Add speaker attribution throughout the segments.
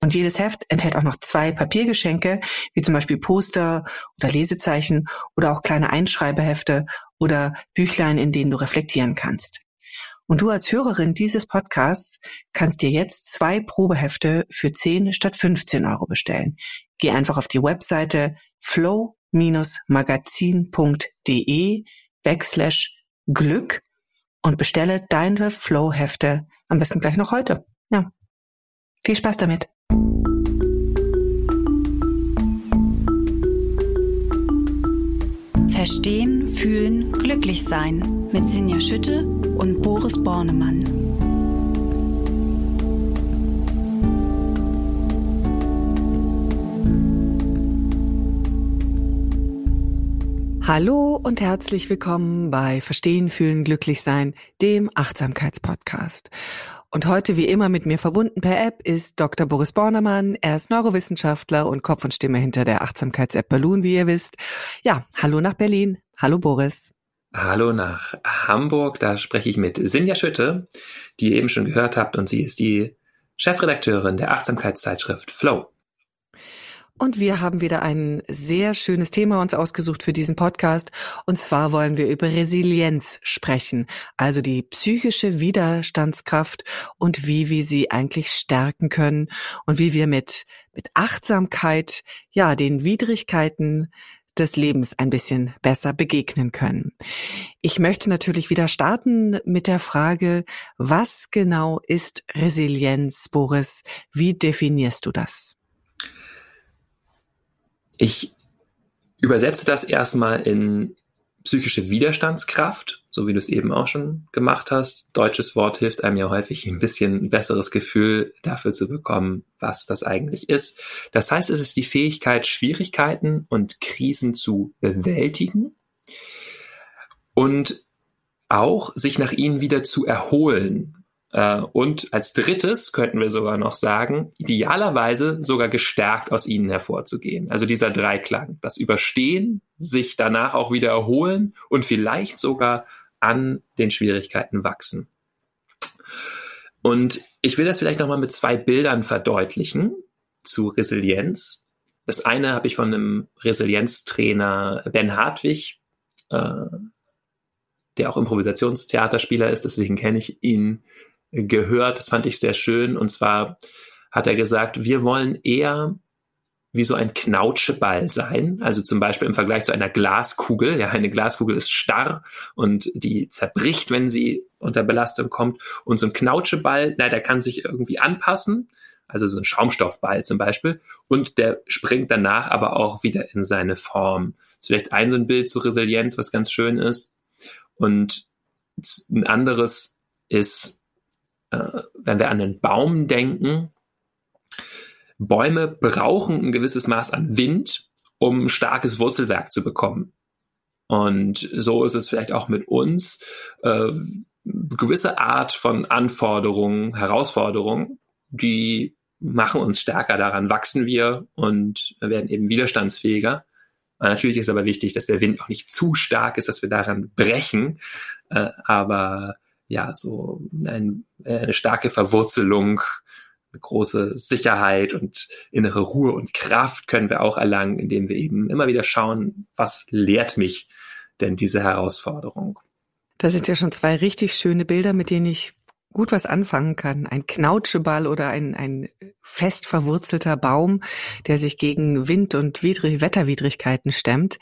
Speaker 1: Und jedes Heft enthält auch noch zwei Papiergeschenke, wie zum Beispiel Poster oder Lesezeichen oder auch kleine Einschreibehefte oder Büchlein, in denen du reflektieren kannst. Und du als Hörerin dieses Podcasts kannst dir jetzt zwei Probehefte für 10 statt 15 Euro bestellen. Geh einfach auf die Webseite flow-magazin.de backslash Glück und bestelle deine Flow-Hefte am besten gleich noch heute. Ja. Viel Spaß damit.
Speaker 2: Verstehen, fühlen, glücklich sein mit Sinja Schütte und Boris Bornemann.
Speaker 1: Hallo und herzlich willkommen bei Verstehen, fühlen, glücklich sein, dem Achtsamkeitspodcast. Und heute wie immer mit mir verbunden per App ist Dr. Boris Bornemann. Er ist Neurowissenschaftler und Kopf und Stimme hinter der Achtsamkeits-App Balloon, wie ihr wisst. Ja, hallo nach Berlin. Hallo Boris.
Speaker 3: Hallo nach Hamburg. Da spreche ich mit Sinja Schütte, die ihr eben schon gehört habt. Und sie ist die Chefredakteurin der Achtsamkeitszeitschrift Flow.
Speaker 1: Und wir haben wieder ein sehr schönes Thema uns ausgesucht für diesen Podcast. Und zwar wollen wir über Resilienz sprechen, also die psychische Widerstandskraft und wie wir sie eigentlich stärken können und wie wir mit, mit Achtsamkeit, ja, den Widrigkeiten des Lebens ein bisschen besser begegnen können. Ich möchte natürlich wieder starten mit der Frage, was genau ist Resilienz, Boris? Wie definierst du das?
Speaker 3: Ich übersetze das erstmal in psychische Widerstandskraft, so wie du es eben auch schon gemacht hast. Deutsches Wort hilft einem ja häufig ein bisschen besseres Gefühl dafür zu bekommen, was das eigentlich ist. Das heißt, es ist die Fähigkeit, Schwierigkeiten und Krisen zu bewältigen und auch sich nach ihnen wieder zu erholen, und als drittes könnten wir sogar noch sagen, idealerweise sogar gestärkt aus ihnen hervorzugehen. Also dieser Dreiklang, das Überstehen, sich danach auch wieder erholen und vielleicht sogar an den Schwierigkeiten wachsen. Und ich will das vielleicht nochmal mit zwei Bildern verdeutlichen zu Resilienz. Das eine habe ich von einem Resilienztrainer Ben Hartwig, äh, der auch Improvisationstheaterspieler ist, deswegen kenne ich ihn gehört, das fand ich sehr schön. Und zwar hat er gesagt, wir wollen eher wie so ein Knautscheball sein. Also zum Beispiel im Vergleich zu einer Glaskugel. Ja, eine Glaskugel ist starr und die zerbricht, wenn sie unter Belastung kommt. Und so ein Knautscheball, na, der kann sich irgendwie anpassen. Also so ein Schaumstoffball zum Beispiel. Und der springt danach aber auch wieder in seine Form. Ist vielleicht ein so ein Bild zur Resilienz, was ganz schön ist. Und ein anderes ist äh, wenn wir an einen Baum denken, Bäume brauchen ein gewisses Maß an Wind, um starkes Wurzelwerk zu bekommen. Und so ist es vielleicht auch mit uns. Äh, gewisse Art von Anforderungen, Herausforderungen, die machen uns stärker, daran wachsen wir und werden eben widerstandsfähiger. natürlich ist aber wichtig, dass der Wind auch nicht zu stark ist, dass wir daran brechen. Äh, aber ja, so ein, äh, eine starke Verwurzelung, eine große Sicherheit und innere Ruhe und Kraft können wir auch erlangen, indem wir eben immer wieder schauen, was lehrt mich denn diese Herausforderung.
Speaker 1: Da sind ja schon zwei richtig schöne Bilder, mit denen ich gut was anfangen kann. Ein Knautscheball oder ein, ein fest verwurzelter Baum, der sich gegen Wind und Widrig Wetterwidrigkeiten stemmt.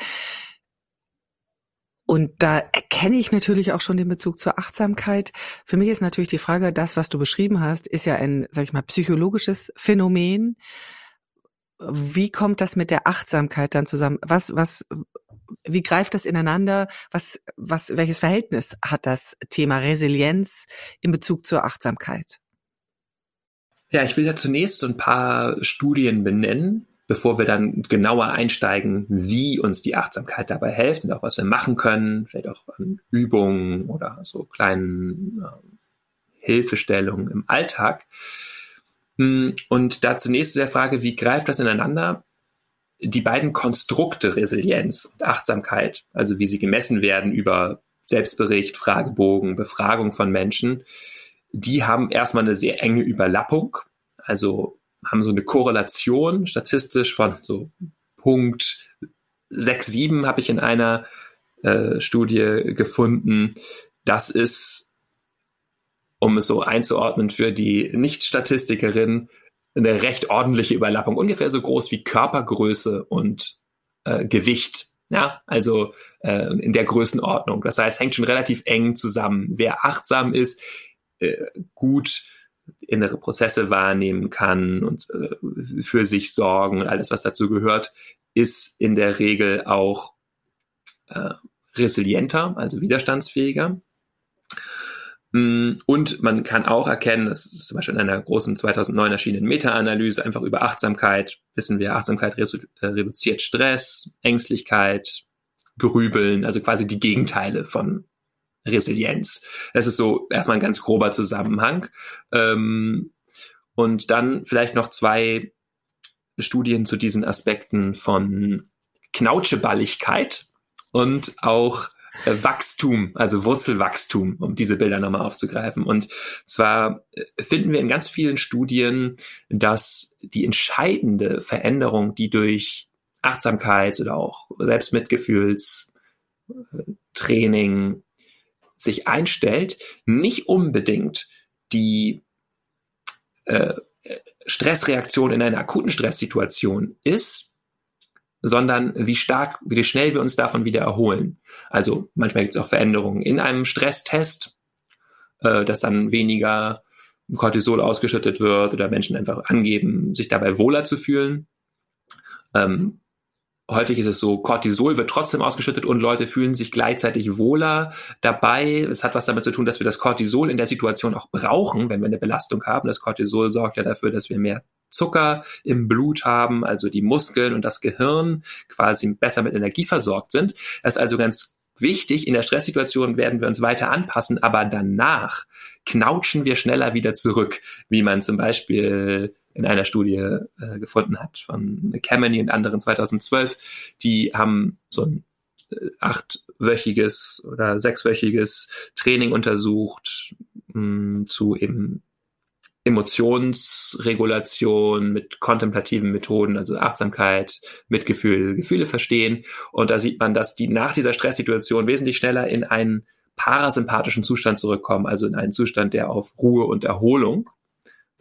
Speaker 1: Und da erkenne ich natürlich auch schon den Bezug zur Achtsamkeit. Für mich ist natürlich die Frage, das, was du beschrieben hast, ist ja ein, sag ich mal, psychologisches Phänomen. Wie kommt das mit der Achtsamkeit dann zusammen? Was, was, wie greift das ineinander? Was, was, welches Verhältnis hat das Thema Resilienz in Bezug zur Achtsamkeit?
Speaker 3: Ja, ich will da zunächst so ein paar Studien benennen, bevor wir dann genauer einsteigen, wie uns die Achtsamkeit dabei hilft und auch was wir machen können, vielleicht auch an Übungen oder so kleinen äh, Hilfestellungen im Alltag. Hm, und da zunächst zu der Frage, wie greift das ineinander? Die beiden Konstrukte Resilienz und Achtsamkeit, also wie sie gemessen werden über Selbstbericht, Fragebogen, Befragung von Menschen, die haben erstmal eine sehr enge Überlappung, also haben so eine Korrelation statistisch von so Punkt 6, 7 habe ich in einer äh, Studie gefunden. Das ist, um es so einzuordnen für die Nicht-Statistikerin, eine recht ordentliche Überlappung, ungefähr so groß wie Körpergröße und äh, Gewicht. Ja, also äh, in der Größenordnung. Das heißt, hängt schon relativ eng zusammen. Wer achtsam ist, äh, gut innere Prozesse wahrnehmen kann und äh, für sich sorgen und alles, was dazu gehört, ist in der Regel auch äh, resilienter, also widerstandsfähiger. Mm, und man kann auch erkennen, das ist zum Beispiel in einer großen 2009 erschienenen Meta-Analyse einfach über Achtsamkeit, wissen wir, Achtsamkeit äh, reduziert Stress, Ängstlichkeit, Grübeln, also quasi die Gegenteile von Resilienz. Das ist so erstmal ein ganz grober Zusammenhang. Ähm, und dann vielleicht noch zwei Studien zu diesen Aspekten von Knautscheballigkeit und auch äh, Wachstum, also Wurzelwachstum, um diese Bilder nochmal aufzugreifen. Und zwar äh, finden wir in ganz vielen Studien, dass die entscheidende Veränderung, die durch Achtsamkeits- oder auch Selbstmitgefühlstraining sich einstellt, nicht unbedingt die äh, Stressreaktion in einer akuten Stresssituation ist, sondern wie stark, wie schnell wir uns davon wieder erholen. Also manchmal gibt es auch Veränderungen in einem Stresstest, äh, dass dann weniger Cortisol ausgeschüttet wird oder Menschen einfach angeben, sich dabei wohler zu fühlen. Ähm, häufig ist es so, Cortisol wird trotzdem ausgeschüttet und Leute fühlen sich gleichzeitig wohler dabei. Es hat was damit zu tun, dass wir das Cortisol in der Situation auch brauchen, wenn wir eine Belastung haben. Das Cortisol sorgt ja dafür, dass wir mehr Zucker im Blut haben, also die Muskeln und das Gehirn quasi besser mit Energie versorgt sind. Das ist also ganz wichtig. In der Stresssituation werden wir uns weiter anpassen, aber danach knautschen wir schneller wieder zurück, wie man zum Beispiel in einer Studie äh, gefunden hat von Kameny und anderen 2012. Die haben so ein äh, achtwöchiges oder sechswöchiges Training untersucht mh, hm, zu eben Emotionsregulation mit kontemplativen Methoden, also Achtsamkeit, Mitgefühl, Gefühle verstehen. Und da sieht man, dass die nach dieser Stresssituation wesentlich schneller in einen parasympathischen Zustand zurückkommen, also in einen Zustand, der auf Ruhe und Erholung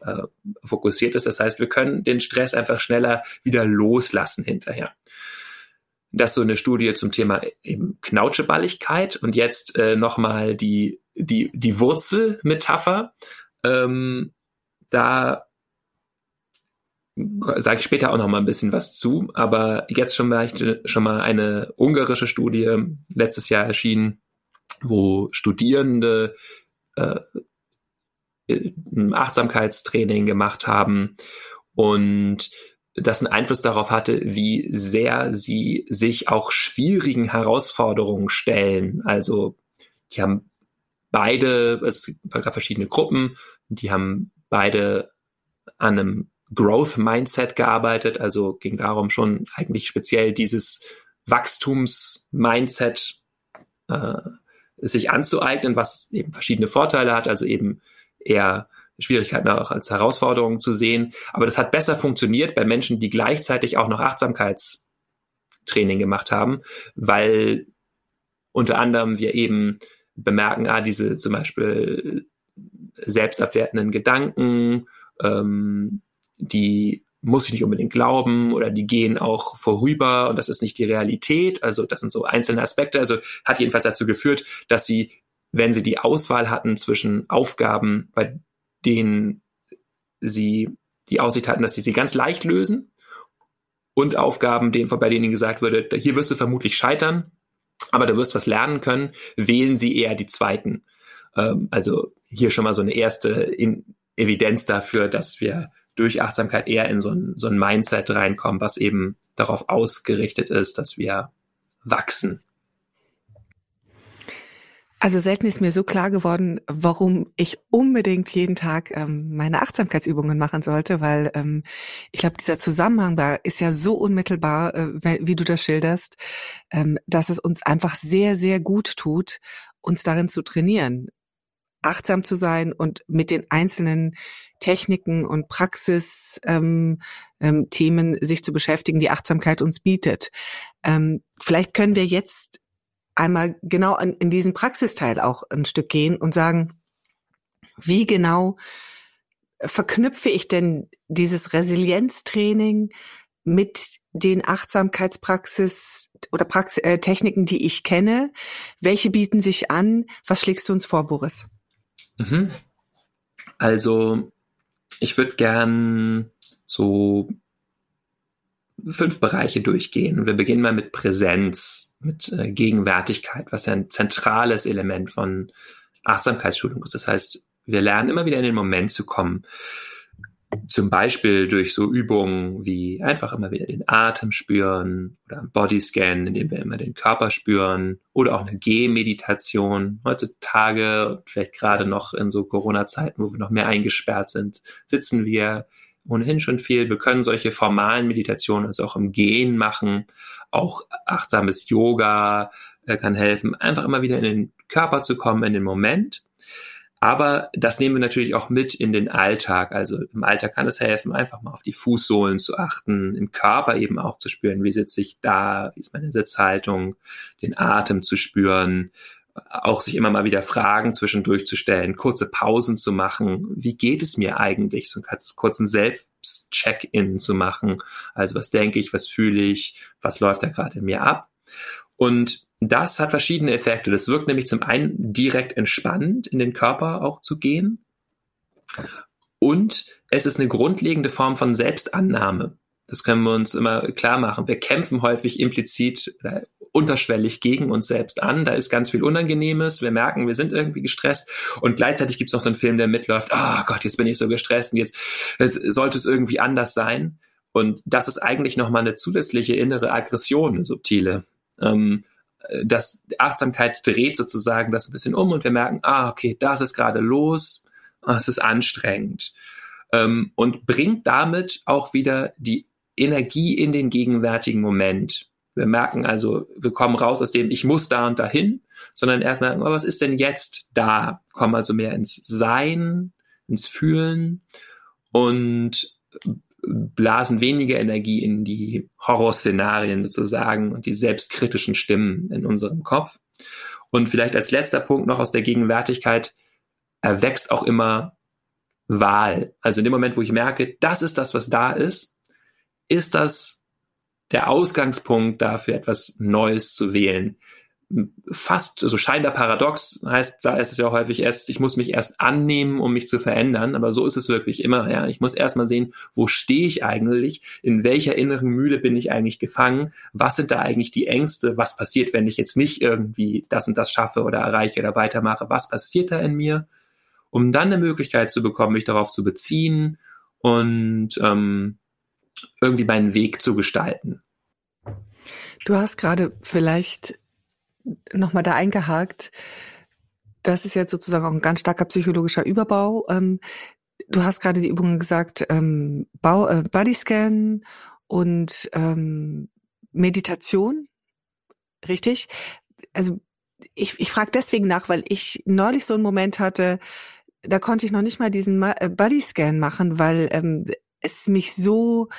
Speaker 3: äh, fokussiert ist. Das heißt, wir können den Stress einfach schneller wieder loslassen hinterher. Das ist so eine Studie zum Thema eben Knautscheballigkeit und jetzt äh, nochmal die, die, die Wurzelmetapher. Ähm, da sage ich später auch noch mal ein bisschen was zu, aber jetzt schon mal, schon mal eine ungarische Studie letztes Jahr erschienen, wo Studierende äh, Achtsamkeitstraining gemacht haben und das einen Einfluss darauf hatte, wie sehr sie sich auch schwierigen Herausforderungen stellen. Also die haben beide, es gab verschiedene Gruppen, die haben beide an einem Growth Mindset gearbeitet, also ging darum schon eigentlich speziell dieses Wachstums-Mindset äh, sich anzueignen, was eben verschiedene Vorteile hat, also eben eher Schwierigkeiten auch als Herausforderungen zu sehen. Aber das hat besser funktioniert bei Menschen, die gleichzeitig auch noch Achtsamkeitstraining gemacht haben, weil unter anderem wir eben bemerken, ah, diese zum Beispiel selbstabwertenden Gedanken, ähm, die muss ich nicht unbedingt glauben oder die gehen auch vorüber und das ist nicht die Realität. Also das sind so einzelne Aspekte. Also hat jedenfalls dazu geführt, dass sie, wenn sie die Auswahl hatten zwischen Aufgaben, bei denen sie die Aussicht hatten, dass sie sie ganz leicht lösen und Aufgaben, bei denen ihnen gesagt würde, hier wirst du vermutlich scheitern, aber du wirst was lernen können, wählen sie eher die zweiten. Ähm, also hier schon mal so eine erste Evidenz dafür, dass wir durch Achtsamkeit eher in so ein, so ein Mindset reinkommen, was eben darauf ausgerichtet ist, dass wir wachsen
Speaker 1: also selten ist mir so klar geworden, warum ich unbedingt jeden Tag ähm, meine Achtsamkeitsübungen machen sollte, weil ähm, ich glaube, dieser Zusammenhang da ist ja so unmittelbar, äh, wie du das schilderst, ähm, dass es uns einfach sehr, sehr gut tut, uns darin zu trainieren, achtsam zu sein und mit den einzelnen Techniken und Praxis-Themen ähm, ähm, sich zu beschäftigen, die Achtsamkeit uns bietet. Ähm, vielleicht können wir jetzt einmal genau in, in diesen Praxisteil auch ein Stück gehen und sagen, wie genau verknüpfe ich denn dieses Resilienztraining mit den Achtsamkeitspraxis oder Praxis, äh, Techniken, die ich kenne? Welche bieten sich an? Was schlägst du uns vor, Boris?
Speaker 3: Mhm. Also, ich würde gern so fünf Bereiche durchgehen. Wir beginnen mal mit Präsenz, mit äh, Gegenwärtigkeit, was ja ein zentrales Element von Achtsamkeitsschulung ist. Das heißt, wir lernen immer wieder in den Moment zu kommen. Zum Beispiel durch so Übungen wie einfach immer wieder den Atem spüren oder ein Bodyscan, indem wir immer den Körper spüren oder auch eine Gehmeditation. Heutzutage, vielleicht gerade noch in so Corona-Zeiten, wo wir noch mehr eingesperrt sind, sitzen wir ohnehin schon viel. Wir können solche formalen Meditationen also auch im Gehen machen. Auch achtsames Yoga äh, kann helfen, einfach immer wieder in den Körper zu kommen, in den Moment. Aber das nehmen wir natürlich auch mit in den Alltag. Also im Alltag kann es helfen, einfach mal auf die Fußsohlen zu achten, im Körper eben auch zu spüren, wie sitze ich da, wie ist meine Sitzhaltung, den Atem zu spüren, auch sich immer mal wieder Fragen zwischendurch zu stellen, kurze Pausen zu machen. Wie geht es mir eigentlich? So einen kurzen Selbst-Check-in zu machen. Also was denke ich, was fühle ich, was läuft da gerade in mir ab? Und das hat verschiedene Effekte. Das wirkt nämlich zum einen direkt entspannend in den Körper auch zu gehen. Und es ist eine grundlegende Form von Selbstannahme. Das können wir uns immer klar machen. Wir kämpfen häufig implizit unterschwellig gegen uns selbst an. Da ist ganz viel Unangenehmes. Wir merken, wir sind irgendwie gestresst. Und gleichzeitig gibt es noch so einen Film, der mitläuft. Oh Gott, jetzt bin ich so gestresst und jetzt es, sollte es irgendwie anders sein. Und das ist eigentlich nochmal eine zusätzliche innere Aggression, eine subtile. Ähm, das Achtsamkeit dreht sozusagen das ein bisschen um und wir merken, ah, okay, das ist gerade los, ah, es ist anstrengend. Ähm, und bringt damit auch wieder die Energie in den gegenwärtigen Moment. Wir merken also, wir kommen raus aus dem, ich muss da und dahin, sondern erstmal, oh, was ist denn jetzt da? Kommen also mehr ins Sein, ins Fühlen und blasen weniger Energie in die Horrorszenarien sozusagen und die selbstkritischen Stimmen in unserem Kopf. Und vielleicht als letzter Punkt noch aus der Gegenwärtigkeit erwächst auch immer Wahl. Also in dem Moment, wo ich merke, das ist das, was da ist, ist das der Ausgangspunkt dafür, etwas Neues zu wählen. Fast so also scheinbar paradox heißt, da ist es ja häufig erst, ich muss mich erst annehmen, um mich zu verändern, aber so ist es wirklich immer, ja. Ich muss erst mal sehen, wo stehe ich eigentlich, in welcher inneren Mühle bin ich eigentlich gefangen, was sind da eigentlich die Ängste, was passiert, wenn ich jetzt nicht irgendwie das und das schaffe oder erreiche oder weitermache, was passiert da in mir, um dann eine Möglichkeit zu bekommen, mich darauf zu beziehen und ähm, irgendwie meinen Weg zu gestalten.
Speaker 1: Du hast gerade vielleicht nochmal da eingehakt. Das ist jetzt sozusagen auch ein ganz starker psychologischer Überbau. Ähm, du hast gerade die Übungen gesagt, ähm, äh, Bodyscan und ähm, Meditation. Richtig? Also ich, ich frage deswegen nach, weil ich neulich so einen Moment hatte, da konnte ich noch nicht mal diesen äh, Bodyscan machen, weil ähm, es mich so,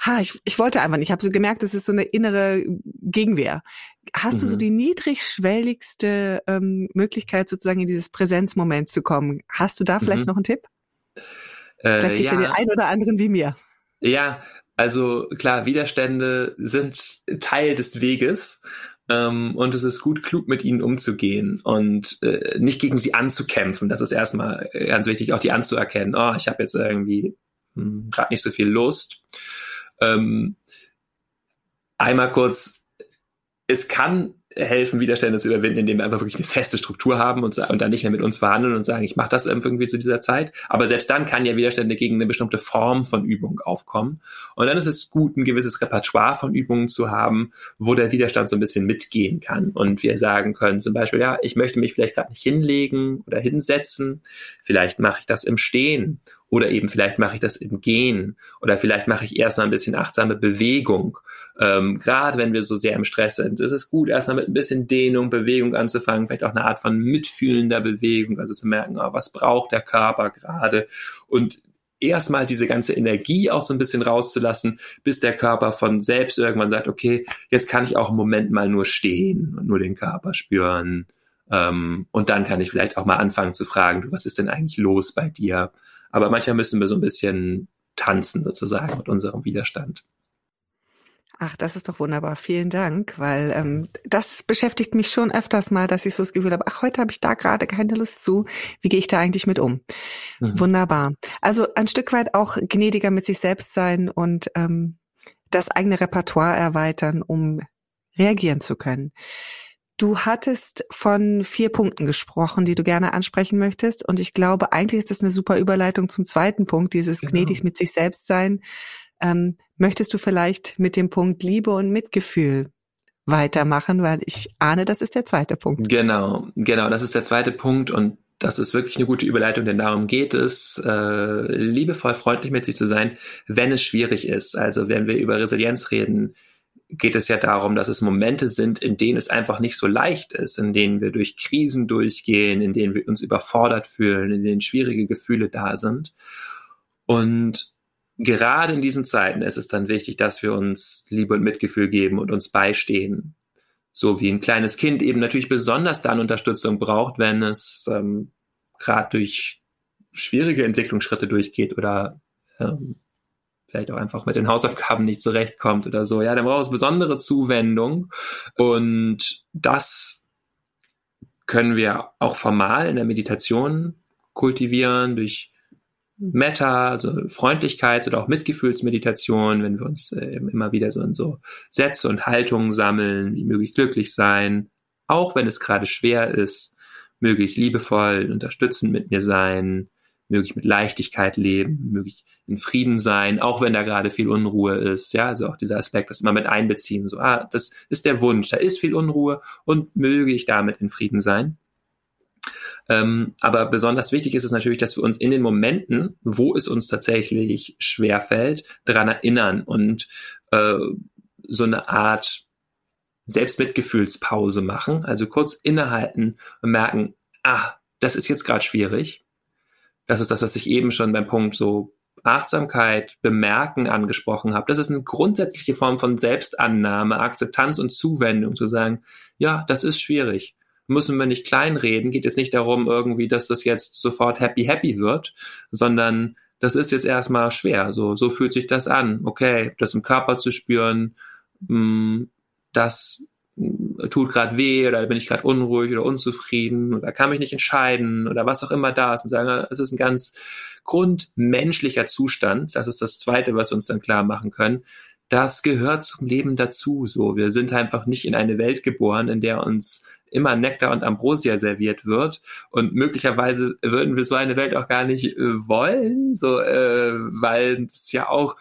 Speaker 1: ha, ich, ich wollte einfach nicht. Ich habe so gemerkt, das ist so eine innere Gegenwehr. Hast mhm. du so mhm. die niedrigschwelligste ähm, Möglichkeit, sozusagen in dieses Präsenzmoment zu kommen? Hast du da vielleicht mhm. noch einen Tipp? Äh, vielleicht geht es ja. den einen oder anderen wie mir.
Speaker 3: Ja, also klar, Widerstände sind Teil des Weges ähm, und es ist gut, klug mit ihnen umzugehen und äh, nicht gegen sie anzukämpfen. Das ist erstmal ganz wichtig, auch die anzuerkennen. Oh, ich habe jetzt irgendwie gerade nicht so viel Lust. Ähm, einmal kurz es kann helfen, Widerstände zu überwinden, indem wir einfach wirklich eine feste Struktur haben und, und dann nicht mehr mit uns verhandeln und sagen, ich mache das irgendwie zu dieser Zeit. Aber selbst dann kann ja Widerstände gegen eine bestimmte Form von Übung aufkommen. Und dann ist es gut, ein gewisses Repertoire von Übungen zu haben, wo der Widerstand so ein bisschen mitgehen kann. Und wir sagen können zum Beispiel, ja, ich möchte mich vielleicht gerade nicht hinlegen oder hinsetzen. Vielleicht mache ich das im Stehen oder eben vielleicht mache ich das im Gehen oder vielleicht mache ich erstmal ein bisschen achtsame Bewegung. Ähm, Gerade wenn wir so sehr im Stress sind, ist es gut, erstmal mit ein bisschen Dehnung, Bewegung anzufangen, vielleicht auch eine Art von mitfühlender Bewegung, also zu merken, oh, was braucht der Körper gerade und erstmal diese ganze Energie auch so ein bisschen rauszulassen, bis der Körper von selbst irgendwann sagt, okay, jetzt kann ich auch einen Moment mal nur stehen und nur den Körper spüren. Ähm, und dann kann ich vielleicht auch mal anfangen zu fragen, du, was ist denn eigentlich los bei dir? Aber manchmal müssen wir so ein bisschen tanzen sozusagen mit unserem Widerstand.
Speaker 1: Ach, das ist doch wunderbar. Vielen Dank, weil ähm, das beschäftigt mich schon öfters mal, dass ich so das Gefühl habe, ach, heute habe ich da gerade keine Lust zu. Wie gehe ich da eigentlich mit um? Mhm. Wunderbar. Also ein Stück weit auch gnädiger mit sich selbst sein und ähm, das eigene Repertoire erweitern, um reagieren zu können. Du hattest von vier Punkten gesprochen, die du gerne ansprechen möchtest. Und ich glaube, eigentlich ist das eine super Überleitung zum zweiten Punkt, dieses genau. gnädig mit sich selbst sein. Ähm, möchtest du vielleicht mit dem Punkt Liebe und Mitgefühl weitermachen, weil ich ahne, das ist der zweite Punkt.
Speaker 3: Genau, genau, das ist der zweite Punkt und das ist wirklich eine gute Überleitung, denn darum geht es, äh, liebevoll freundlich mit sich zu sein, wenn es schwierig ist. Also wenn wir über Resilienz reden, geht es ja darum, dass es Momente sind, in denen es einfach nicht so leicht ist, in denen wir durch Krisen durchgehen, in denen wir uns überfordert fühlen, in denen schwierige Gefühle da sind. Und gerade in diesen Zeiten ist es dann wichtig, dass wir uns Liebe und Mitgefühl geben und uns beistehen. So wie ein kleines Kind eben natürlich besonders dann Unterstützung braucht, wenn es ähm, gerade durch schwierige Entwicklungsschritte durchgeht oder ähm, vielleicht auch einfach mit den Hausaufgaben nicht zurechtkommt oder so. Ja, dann braucht es besondere Zuwendung. Und das können wir auch formal in der Meditation kultivieren durch Meta, also Freundlichkeits- oder auch Mitgefühlsmeditation, wenn wir uns äh, immer wieder so in so Sätze und Haltungen sammeln, wie möglich glücklich sein, auch wenn es gerade schwer ist, möge ich liebevoll, unterstützend mit mir sein, möglich mit Leichtigkeit leben, möglich in Frieden sein, auch wenn da gerade viel Unruhe ist. Ja, also auch dieser Aspekt, das immer mit einbeziehen. So, ah, das ist der Wunsch, da ist viel Unruhe und möge ich damit in Frieden sein. Ähm, aber besonders wichtig ist es natürlich, dass wir uns in den Momenten, wo es uns tatsächlich schwerfällt, daran erinnern und äh, so eine Art Selbstmitgefühlspause machen, also kurz innehalten und merken, ah, das ist jetzt gerade schwierig das ist das, was ich eben schon beim Punkt so Achtsamkeit, Bemerken angesprochen habe. Das ist eine grundsätzliche Form von Selbstannahme, Akzeptanz und Zuwendung, zu sagen, ja, das ist schwierig. Müssen wir nicht kleinreden, geht es nicht darum irgendwie, dass das jetzt sofort happy happy wird, sondern das ist jetzt erstmal schwer. So, so fühlt sich das an. Okay, das im Körper zu spüren, mm, das tut gerade weh oder bin ich gerade unruhig oder unzufrieden oder kann mich nicht entscheiden oder was auch immer da ist und sagen, es ist ein ganz grundmenschlicher Zustand. Das ist das Zweite, was wir uns dann klar machen können. Das gehört zum Leben dazu. So, wir sind einfach nicht in eine Welt geboren, in der uns immer Nektar und Ambrosia serviert wird. Und möglicherweise würden wir so eine Welt auch gar nicht äh, wollen, so äh, weil es ja auch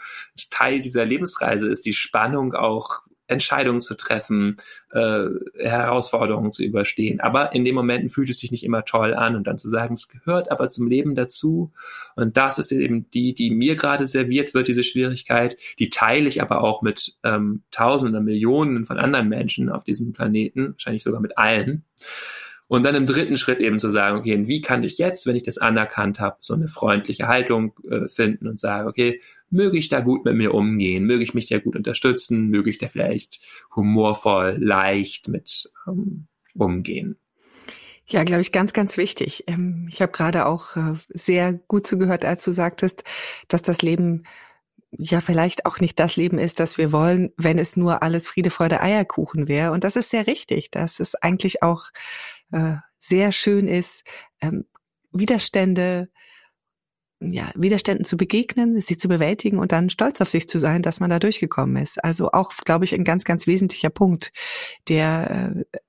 Speaker 3: Teil dieser Lebensreise ist, die Spannung auch Entscheidungen zu treffen, äh, Herausforderungen zu überstehen. Aber in den Momenten fühlt es sich nicht immer toll an und dann zu sagen, es gehört aber zum Leben dazu. Und das ist eben die, die mir gerade serviert wird, diese Schwierigkeit. Die teile ich aber auch mit ähm, Tausenden, Millionen von anderen Menschen auf diesem Planeten, wahrscheinlich sogar mit allen. Und dann im dritten Schritt eben zu sagen, okay, wie kann ich jetzt, wenn ich das anerkannt habe, so eine freundliche Haltung äh, finden und sagen, okay, möge ich da gut mit mir umgehen, möge ich mich da gut unterstützen, möge ich da vielleicht humorvoll, leicht mit ähm, umgehen.
Speaker 1: Ja, glaube ich, ganz, ganz wichtig. Ähm, ich habe gerade auch äh, sehr gut zugehört, als du sagtest, dass das Leben ja vielleicht auch nicht das Leben ist, das wir wollen, wenn es nur alles Friede, Freude, Eierkuchen wäre. Und das ist sehr richtig, dass es eigentlich auch äh, sehr schön ist, ähm, Widerstände ja, Widerständen zu begegnen, sie zu bewältigen und dann stolz auf sich zu sein, dass man da durchgekommen ist. Also auch, glaube ich, ein ganz, ganz wesentlicher Punkt, der äh,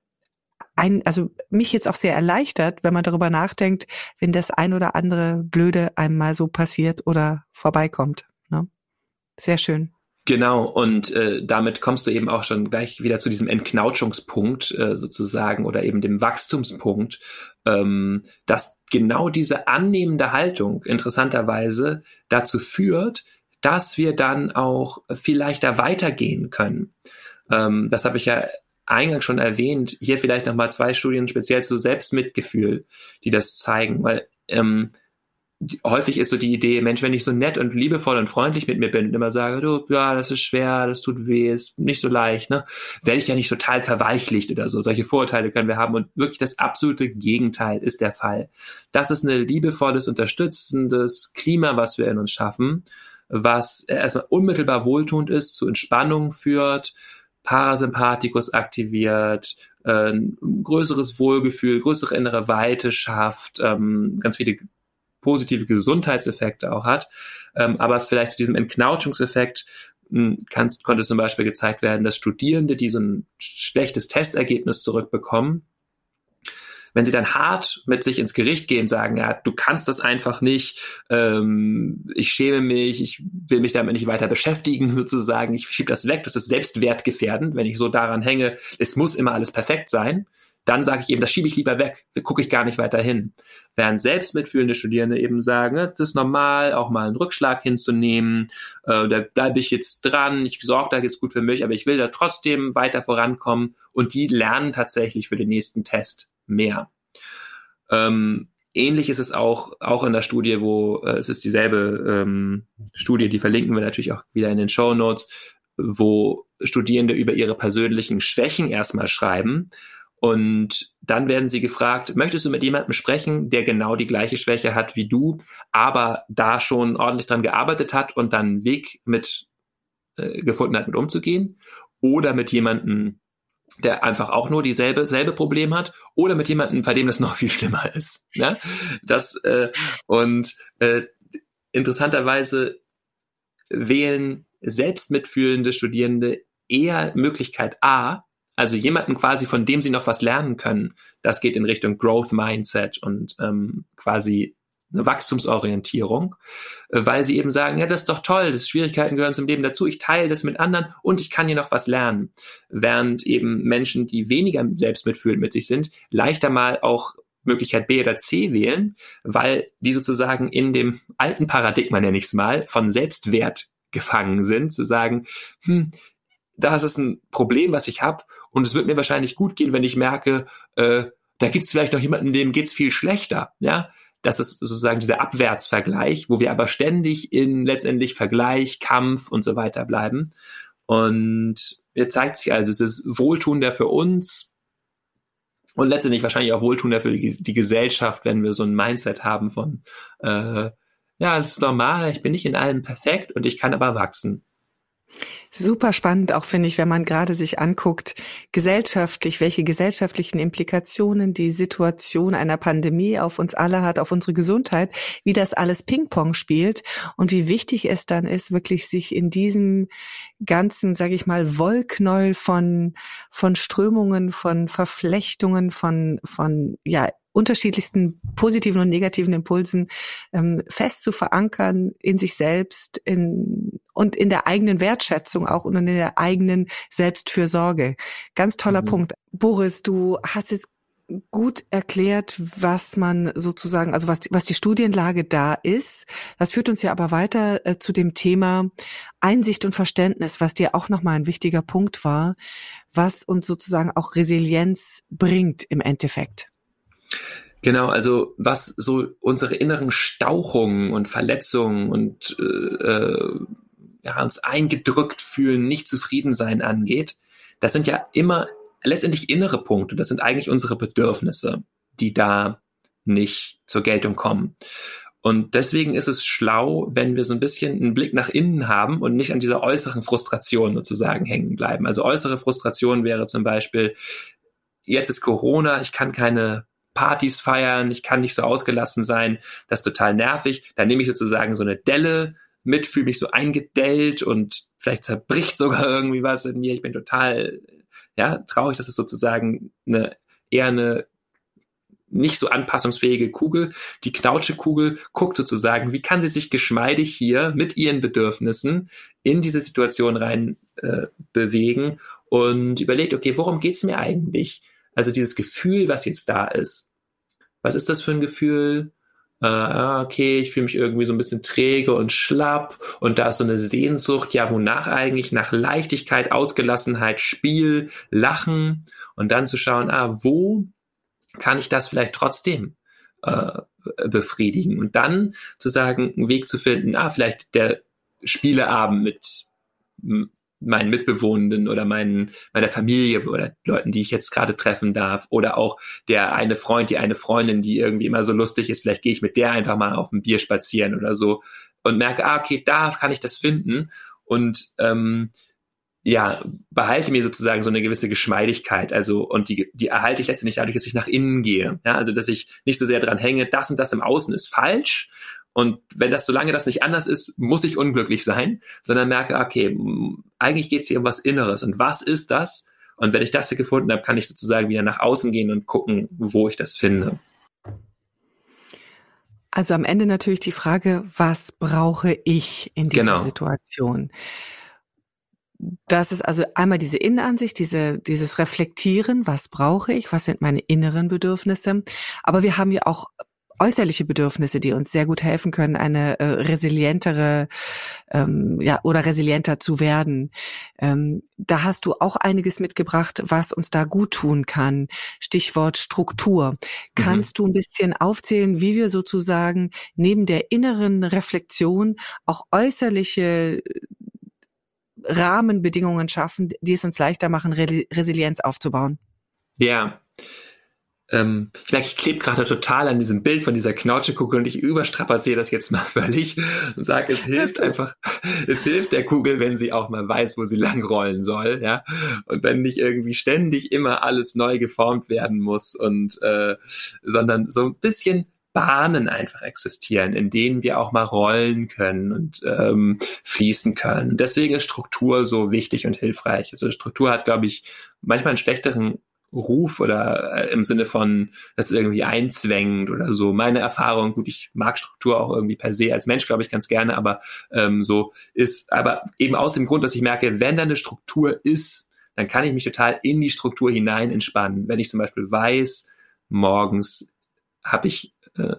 Speaker 1: ein, also mich jetzt auch sehr erleichtert, wenn man darüber nachdenkt, wenn das ein oder andere Blöde einmal so passiert oder vorbeikommt. Ne? Sehr schön.
Speaker 3: Genau, und äh, damit kommst du eben auch schon gleich wieder zu diesem Entknautschungspunkt äh, sozusagen oder eben dem Wachstumspunkt, ähm, dass genau diese annehmende Haltung interessanterweise dazu führt, dass wir dann auch viel leichter weitergehen können. Ähm, das habe ich ja eingangs schon erwähnt. Hier vielleicht nochmal zwei Studien speziell zu Selbstmitgefühl, die das zeigen, weil ähm, häufig ist so die Idee, Mensch, wenn ich so nett und liebevoll und freundlich mit mir bin und immer sage, du, ja, das ist schwer, das tut weh, ist nicht so leicht, ne, werde ich ja nicht total verweichlicht oder so. Solche Vorurteile können wir haben und wirklich das absolute Gegenteil ist der Fall. Das ist ein liebevolles, unterstützendes Klima, was wir in uns schaffen, was erstmal unmittelbar wohltuend ist, zu Entspannung führt, Parasympathikus aktiviert, äh, größeres Wohlgefühl, größere innere Weite schafft, ähm, ganz viele positive Gesundheitseffekte auch hat. Ähm, aber vielleicht zu diesem Entknautschungseffekt hm, kann, konnte zum Beispiel gezeigt werden, dass Studierende, die so ein schlechtes Testergebnis zurückbekommen, wenn sie dann hart mit sich ins Gericht gehen, sagen, ja, du kannst das einfach nicht, ähm, ich schäme mich, ich will mich damit nicht weiter beschäftigen, sozusagen, ich schiebe das weg, das ist selbstwertgefährdend, wenn ich so daran hänge, es muss immer alles perfekt sein dann sage ich eben, das schiebe ich lieber weg, gucke ich gar nicht weiter hin. Während selbst mitfühlende Studierende eben sagen, ne, das ist normal, auch mal einen Rückschlag hinzunehmen, äh, da bleibe ich jetzt dran, ich sorge da jetzt gut für mich, aber ich will da trotzdem weiter vorankommen. Und die lernen tatsächlich für den nächsten Test mehr. Ähm, ähnlich ist es auch, auch in der Studie, wo äh, es ist dieselbe ähm, Studie, die verlinken wir natürlich auch wieder in den Show Notes, wo Studierende über ihre persönlichen Schwächen erstmal schreiben und dann werden sie gefragt, möchtest du mit jemandem sprechen, der genau die gleiche Schwäche hat wie du, aber da schon ordentlich dran gearbeitet hat und dann einen Weg mit äh, gefunden hat, mit umzugehen? Oder mit jemandem, der einfach auch nur dieselbe selbe Problem hat, oder mit jemandem, bei dem das noch viel schlimmer ist. Ne? Das äh, und äh, interessanterweise wählen selbstmitfühlende Studierende eher Möglichkeit A, also jemanden quasi, von dem sie noch was lernen können, das geht in Richtung Growth Mindset und ähm, quasi eine Wachstumsorientierung, äh, weil sie eben sagen, ja, das ist doch toll, das Schwierigkeiten gehören zum Leben dazu, ich teile das mit anderen und ich kann hier noch was lernen. Während eben Menschen, die weniger selbstmitfühlend mit sich sind, leichter mal auch Möglichkeit B oder C wählen, weil die sozusagen in dem alten Paradigma, nenne ich es mal, von Selbstwert gefangen sind, zu sagen, hm, das ist ein Problem, was ich habe und es wird mir wahrscheinlich gut gehen, wenn ich merke, äh, da gibt es vielleicht noch jemanden, dem geht's viel schlechter. Ja, das ist sozusagen dieser Abwärtsvergleich, wo wir aber ständig in letztendlich Vergleich, Kampf und so weiter bleiben. Und jetzt zeigt sich also, es ist wohltuender für uns und letztendlich wahrscheinlich auch wohltuender für die, die Gesellschaft, wenn wir so ein Mindset haben von, äh, ja, das ist normal, ich bin nicht in allem perfekt und ich kann aber wachsen.
Speaker 1: Super spannend, auch finde ich, wenn man gerade sich anguckt, gesellschaftlich, welche gesellschaftlichen Implikationen die Situation einer Pandemie auf uns alle hat, auf unsere Gesundheit, wie das alles Ping-Pong spielt und wie wichtig es dann ist, wirklich sich in diesem ganzen, sage ich mal, Wollknäuel von, von Strömungen, von Verflechtungen, von, von, ja, unterschiedlichsten positiven und negativen Impulsen ähm, fest zu verankern in sich selbst in, und in der eigenen Wertschätzung auch und in der eigenen Selbstfürsorge. Ganz toller mhm. Punkt. Boris, du hast jetzt gut erklärt, was man sozusagen, also was, was die Studienlage da ist. Das führt uns ja aber weiter äh, zu dem Thema Einsicht und Verständnis, was dir auch nochmal ein wichtiger Punkt war, was uns sozusagen auch Resilienz bringt im Endeffekt.
Speaker 3: Genau, also was so unsere inneren Stauchungen und Verletzungen und äh, äh, ja, uns eingedrückt fühlen, nicht zufrieden sein angeht, das sind ja immer letztendlich innere Punkte. Das sind eigentlich unsere Bedürfnisse, die da nicht zur Geltung kommen. Und deswegen ist es schlau, wenn wir so ein bisschen einen Blick nach innen haben und nicht an dieser äußeren Frustration sozusagen hängen bleiben. Also äußere Frustration wäre zum Beispiel, jetzt ist Corona, ich kann keine Partys feiern, ich kann nicht so ausgelassen sein, das ist total nervig. Dann nehme ich sozusagen so eine Delle mit, fühle mich so eingedellt und vielleicht zerbricht sogar irgendwie was in mir. Ich bin total ja, traurig, dass es sozusagen eine eher eine nicht so anpassungsfähige Kugel. Die Knautschekugel guckt sozusagen, wie kann sie sich geschmeidig hier mit ihren Bedürfnissen in diese Situation rein äh, bewegen und überlegt, okay, worum geht's mir eigentlich? Also dieses Gefühl, was jetzt da ist. Was ist das für ein Gefühl? Äh, ah, okay, ich fühle mich irgendwie so ein bisschen träge und schlapp und da ist so eine Sehnsucht, ja, wonach eigentlich? Nach Leichtigkeit, Ausgelassenheit, Spiel, Lachen und dann zu schauen, ah, wo kann ich das vielleicht trotzdem äh, befriedigen? Und dann zu sagen, einen Weg zu finden, ah, vielleicht der Spieleabend mit meinen Mitbewohnenden oder meinen, meiner Familie oder Leuten, die ich jetzt gerade treffen darf. Oder auch der eine Freund, die eine Freundin, die irgendwie immer so lustig ist, vielleicht gehe ich mit der einfach mal auf ein Bier spazieren oder so und merke, ah, okay, da kann ich das finden. Und ähm, ja, behalte mir sozusagen so eine gewisse Geschmeidigkeit, also und die, die erhalte ich letztendlich dadurch, dass ich nach innen gehe, ja, also dass ich nicht so sehr dran hänge, das und das im Außen ist falsch und wenn das, solange das nicht anders ist, muss ich unglücklich sein, sondern merke, okay, eigentlich geht es hier um was Inneres. Und was ist das? Und wenn ich das hier gefunden habe, kann ich sozusagen wieder nach außen gehen und gucken, wo ich das finde.
Speaker 1: Also am Ende natürlich die Frage, was brauche ich in dieser genau. Situation? Das ist also einmal diese Innenansicht, diese, dieses Reflektieren, was brauche ich, was sind meine inneren Bedürfnisse. Aber wir haben ja auch äußerliche Bedürfnisse, die uns sehr gut helfen können, eine äh, resilientere ähm, ja oder resilienter zu werden. Ähm, da hast du auch einiges mitgebracht, was uns da gut tun kann. Stichwort Struktur. Kannst mhm. du ein bisschen aufzählen, wie wir sozusagen neben der inneren Reflexion auch äußerliche äh, Rahmenbedingungen schaffen, die es uns leichter machen, Re Resilienz aufzubauen?
Speaker 3: Ja, ähm, ich merke, ich klebe gerade total an diesem Bild von dieser Knautschekugel und ich überstrapaziere das jetzt mal völlig und sage, es hilft einfach, es hilft der Kugel, wenn sie auch mal weiß, wo sie lang rollen soll, ja. Und wenn nicht irgendwie ständig immer alles neu geformt werden muss und äh, sondern so ein bisschen Bahnen einfach existieren, in denen wir auch mal rollen können und ähm, fließen können. Deswegen ist Struktur so wichtig und hilfreich. Also Struktur hat, glaube ich, manchmal einen schlechteren Ruf oder äh, im Sinne von, das irgendwie einzwängt oder so. Meine Erfahrung, gut, ich mag Struktur auch irgendwie per se als Mensch, glaube ich, ganz gerne, aber ähm, so ist, aber eben aus dem Grund, dass ich merke, wenn da eine Struktur ist, dann kann ich mich total in die Struktur hinein entspannen. Wenn ich zum Beispiel weiß, morgens habe ich äh,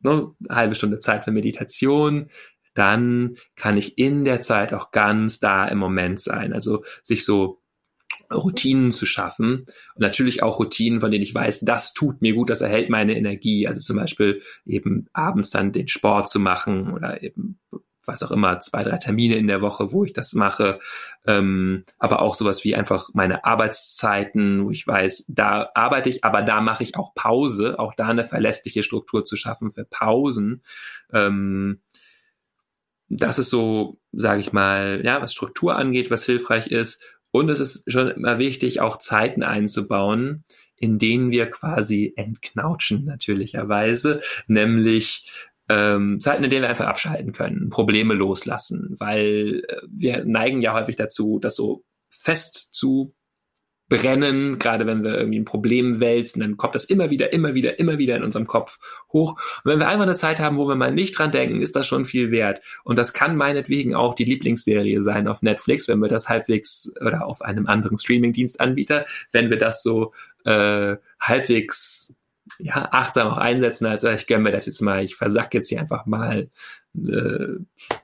Speaker 3: ne, eine halbe Stunde Zeit für Meditation, dann kann ich in der Zeit auch ganz da im Moment sein. Also sich so Routinen zu schaffen. Und natürlich auch Routinen, von denen ich weiß, das tut mir gut, das erhält meine Energie. Also zum Beispiel eben abends dann den Sport zu machen oder eben was auch immer, zwei, drei Termine in der Woche, wo ich das mache. Ähm, aber auch sowas wie einfach meine Arbeitszeiten, wo ich weiß, da arbeite ich, aber da mache ich auch Pause, auch da eine verlässliche Struktur zu schaffen für Pausen. Ähm, das ist so, sage ich mal, ja, was Struktur angeht, was hilfreich ist. Und es ist schon immer wichtig, auch Zeiten einzubauen, in denen wir quasi entknautschen, natürlicherweise, nämlich ähm, Zeiten, in denen wir einfach abschalten können, Probleme loslassen, weil äh, wir neigen ja häufig dazu, das so fest zu brennen, gerade wenn wir irgendwie ein Problem wälzen, dann kommt das immer wieder, immer wieder, immer wieder in unserem Kopf hoch. Und wenn wir einfach eine Zeit haben, wo wir mal nicht dran denken, ist das schon viel wert. Und das kann meinetwegen auch die Lieblingsserie sein auf Netflix, wenn wir das halbwegs oder auf einem anderen Streamingdienstanbieter, wenn wir das so äh, halbwegs ja, achtsam auch einsetzen, als ich gönne mir das jetzt mal, ich versack jetzt hier einfach mal eine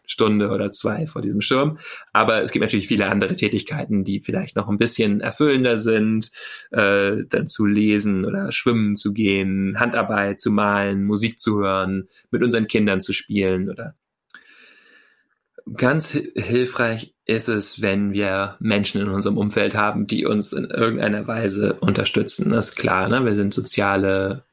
Speaker 3: Stunde oder zwei vor diesem Schirm. Aber es gibt natürlich viele andere Tätigkeiten, die vielleicht noch ein bisschen erfüllender sind, äh, dann zu lesen oder schwimmen zu gehen, Handarbeit zu malen, Musik zu hören, mit unseren Kindern zu spielen oder ganz hilfreich ist es, wenn wir Menschen in unserem Umfeld haben, die uns in irgendeiner Weise unterstützen. Das ist klar, ne? wir sind soziale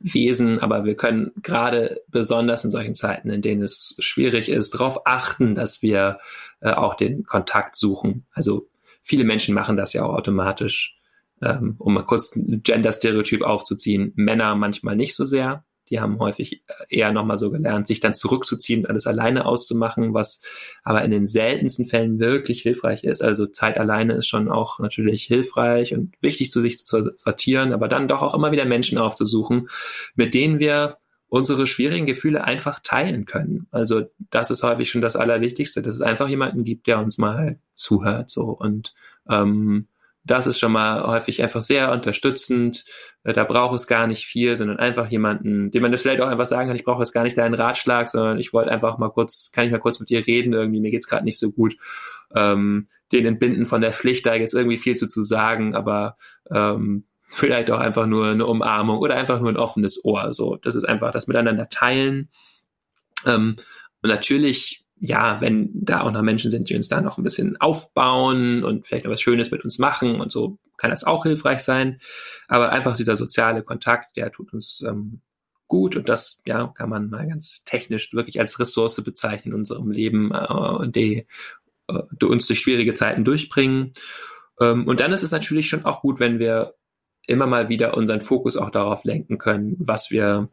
Speaker 3: Wesen, aber wir können gerade besonders in solchen Zeiten, in denen es schwierig ist, darauf achten, dass wir äh, auch den Kontakt suchen. Also viele Menschen machen das ja auch automatisch. ähm, um mal kurz ein Gender-Stereotyp aufzuziehen, Männer manchmal nicht so sehr. Die haben häufig eher nochmal so gelernt, sich dann zurückzuziehen, alles alleine auszumachen, was aber in den seltensten Fällen wirklich hilfreich ist. Also Zeit alleine ist schon auch natürlich hilfreich und wichtig zu sich zu sortieren, aber dann doch auch immer wieder Menschen aufzusuchen, mit denen wir unsere schwierigen Gefühle einfach teilen können. Also das ist häufig schon das Allerwichtigste, dass es einfach jemanden gibt, der uns mal zuhört so und ähm, das ist schon mal häufig einfach sehr unterstützend. Äh, da braucht es gar nicht viel, sondern einfach jemanden, dem man das vielleicht auch einfach sagen kann, ich brauche jetzt gar nicht deinen Ratschlag, sondern ich wollte einfach mal kurz, kann ich mal kurz mit dir reden, irgendwie, mir geht's gerade nicht so gut. Ähm, den entbinden von der Pflicht, da jetzt irgendwie viel zu, zu sagen, aber ähm, vielleicht auch einfach nur eine Umarmung oder einfach nur ein offenes Ohr. So, das ist einfach das Miteinander teilen. Ähm, und natürlich ja, wenn da auch noch Menschen sind, die uns da noch ein bisschen aufbauen und vielleicht noch was Schönes mit uns machen und so, kann das auch hilfreich sein. Aber einfach dieser soziale Kontakt, der tut uns ähm, gut und das ja kann man mal ganz technisch wirklich als Ressource bezeichnen in unserem Leben äh, die, äh, die uns durch schwierige Zeiten durchbringen. Ähm, und dann ist es natürlich schon auch gut, wenn wir immer mal wieder unseren Fokus auch darauf lenken können, was wir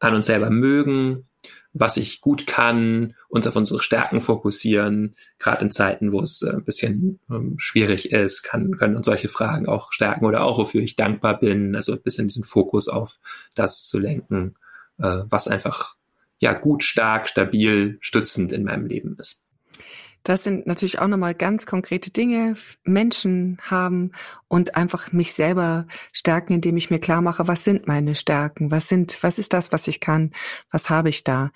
Speaker 3: an uns selber mögen, was ich gut kann, uns auf unsere Stärken fokussieren. Gerade in Zeiten, wo es äh, ein bisschen ähm, schwierig ist, kann, können uns solche Fragen auch stärken oder auch, wofür ich dankbar bin. Also ein bisschen diesen Fokus auf das zu lenken, äh, was einfach ja gut, stark, stabil, stützend in meinem Leben ist.
Speaker 1: Das sind natürlich auch nochmal ganz konkrete Dinge, Menschen haben und einfach mich selber stärken, indem ich mir klar mache, was sind meine Stärken, was sind, was ist das, was ich kann, was habe ich da.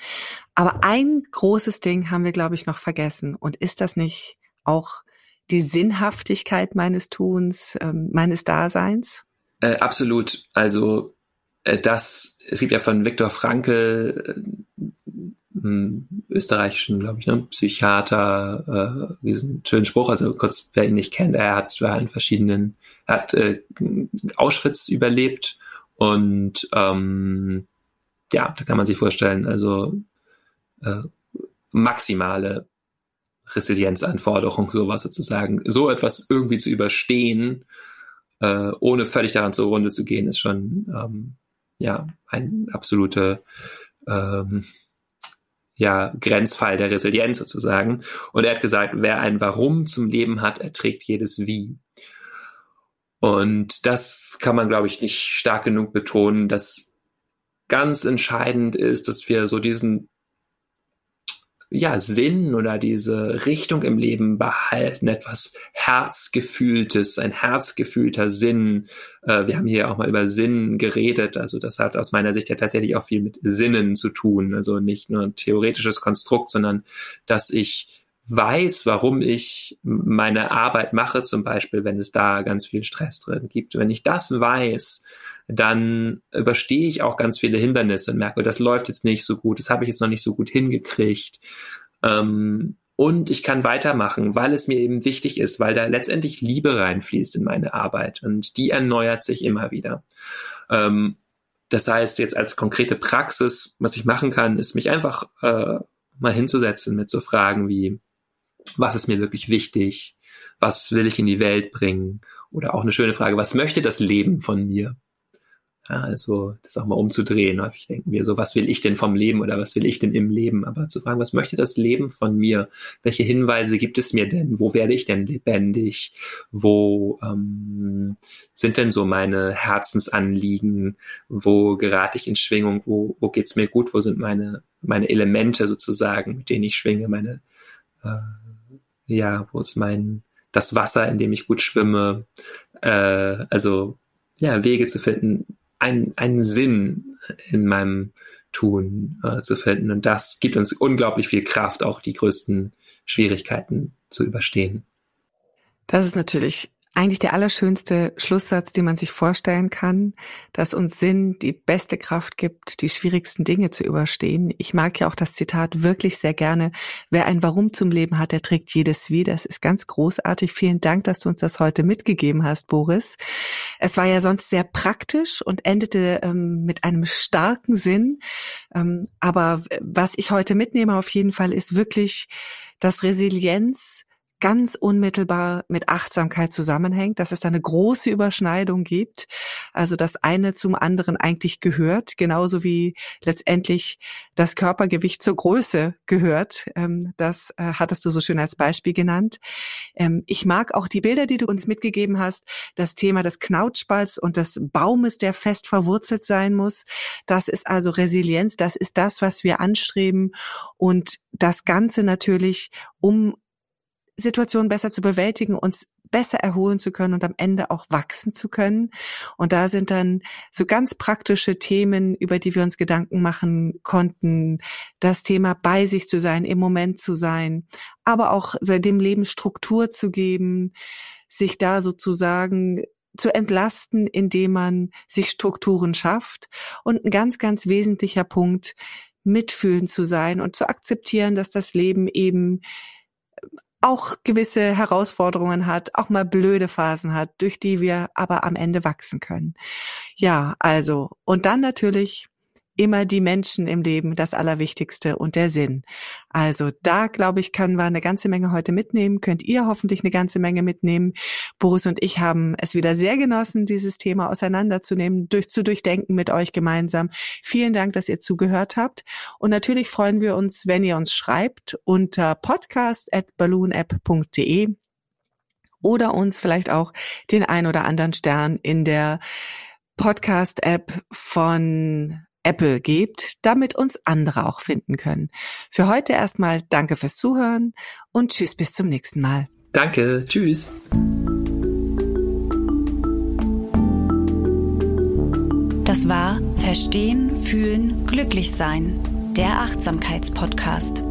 Speaker 1: Aber ein großes Ding haben wir, glaube ich, noch vergessen. Und ist das nicht auch die Sinnhaftigkeit meines Tuns, ähm, meines Daseins?
Speaker 3: Äh, absolut. Also äh, das, es gibt ja von Viktor Frankl äh, österreichischen, glaube ich, ne, Psychiater, äh, diesen schönen Spruch, also kurz, wer ihn nicht kennt, er hat war in verschiedenen, er hat äh, Auschwitz überlebt und ähm, ja, da kann man sich vorstellen, also äh, maximale Resilienzanforderung, sowas sozusagen, so etwas irgendwie zu überstehen, äh, ohne völlig daran zur Runde zu gehen, ist schon ähm, ja ein absolute ähm, ja, Grenzfall der Resilienz sozusagen. Und er hat gesagt, wer ein Warum zum Leben hat, erträgt jedes Wie. Und das kann man, glaube ich, nicht stark genug betonen, dass ganz entscheidend ist, dass wir so diesen ja, Sinn oder diese Richtung im Leben behalten, etwas Herzgefühltes, ein herzgefühlter Sinn. Äh, wir haben hier auch mal über Sinn geredet, also das hat aus meiner Sicht ja tatsächlich auch viel mit Sinnen zu tun, also nicht nur ein theoretisches Konstrukt, sondern dass ich weiß, warum ich meine Arbeit mache, zum Beispiel, wenn es da ganz viel Stress drin gibt. Wenn ich das weiß, dann überstehe ich auch ganz viele Hindernisse und merke, das läuft jetzt nicht so gut, das habe ich jetzt noch nicht so gut hingekriegt. Ähm, und ich kann weitermachen, weil es mir eben wichtig ist, weil da letztendlich Liebe reinfließt in meine Arbeit und die erneuert sich immer wieder. Ähm, das heißt, jetzt als konkrete Praxis, was ich machen kann, ist mich einfach äh, mal hinzusetzen mit so Fragen wie, was ist mir wirklich wichtig? Was will ich in die Welt bringen? Oder auch eine schöne Frage, was möchte das Leben von mir? Ja, also das auch mal umzudrehen. Häufig denken wir so, was will ich denn vom Leben oder was will ich denn im Leben? Aber zu fragen, was möchte das Leben von mir? Welche Hinweise gibt es mir denn? Wo werde ich denn lebendig? Wo ähm, sind denn so meine Herzensanliegen? Wo gerate ich in Schwingung? Wo, wo geht's mir gut? Wo sind meine, meine Elemente sozusagen, mit denen ich schwinge? Meine, äh, ja, wo ist mein, das Wasser, in dem ich gut schwimme? Äh, also ja, Wege zu finden, einen, einen Sinn in meinem Tun äh, zu finden. Und das gibt uns unglaublich viel Kraft, auch die größten Schwierigkeiten zu überstehen.
Speaker 1: Das ist natürlich eigentlich der allerschönste Schlusssatz, den man sich vorstellen kann, dass uns Sinn die beste Kraft gibt, die schwierigsten Dinge zu überstehen. Ich mag ja auch das Zitat wirklich sehr gerne. Wer ein Warum zum Leben hat, der trägt jedes wie. Das ist ganz großartig. Vielen Dank, dass du uns das heute mitgegeben hast, Boris. Es war ja sonst sehr praktisch und endete ähm, mit einem starken Sinn. Ähm, aber was ich heute mitnehme auf jeden Fall ist wirklich, dass Resilienz ganz unmittelbar mit Achtsamkeit zusammenhängt, dass es da eine große Überschneidung gibt, also das eine zum anderen eigentlich gehört, genauso wie letztendlich das Körpergewicht zur Größe gehört. Ähm, das äh, hattest du so schön als Beispiel genannt. Ähm, ich mag auch die Bilder, die du uns mitgegeben hast, das Thema des Knautschballs und des Baumes, der fest verwurzelt sein muss. Das ist also Resilienz, das ist das, was wir anstreben und das Ganze natürlich, um Situationen besser zu bewältigen, uns besser erholen zu können und am Ende auch wachsen zu können. Und da sind dann so ganz praktische Themen, über die wir uns Gedanken machen konnten. Das Thema bei sich zu sein, im Moment zu sein, aber auch dem Leben Struktur zu geben, sich da sozusagen zu entlasten, indem man sich Strukturen schafft. Und ein ganz, ganz wesentlicher Punkt, mitfühlen zu sein und zu akzeptieren, dass das Leben eben auch gewisse Herausforderungen hat, auch mal blöde Phasen hat, durch die wir aber am Ende wachsen können. Ja, also, und dann natürlich immer die Menschen im Leben das Allerwichtigste und der Sinn. Also da, glaube ich, können wir eine ganze Menge heute mitnehmen. Könnt ihr hoffentlich eine ganze Menge mitnehmen. Boris und ich haben es wieder sehr genossen, dieses Thema auseinanderzunehmen, durch, zu durchdenken mit euch gemeinsam. Vielen Dank, dass ihr zugehört habt. Und natürlich freuen wir uns, wenn ihr uns schreibt unter podcast.balloonapp.de oder uns vielleicht auch den ein oder anderen Stern in der Podcast-App von Apple gebt, damit uns andere auch finden können. Für heute erstmal danke fürs Zuhören und tschüss bis zum nächsten Mal.
Speaker 3: Danke, tschüss.
Speaker 2: Das war Verstehen, Fühlen, Glücklich Sein, der Achtsamkeitspodcast.